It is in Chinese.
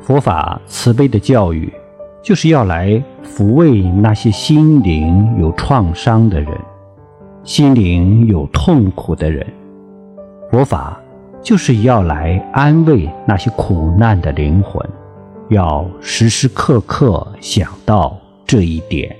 佛法慈悲的教育就是要来抚慰那些心灵有创伤的人心灵有痛苦的人。佛法就是要来安慰那些苦难的灵魂要时时刻刻想到这一点。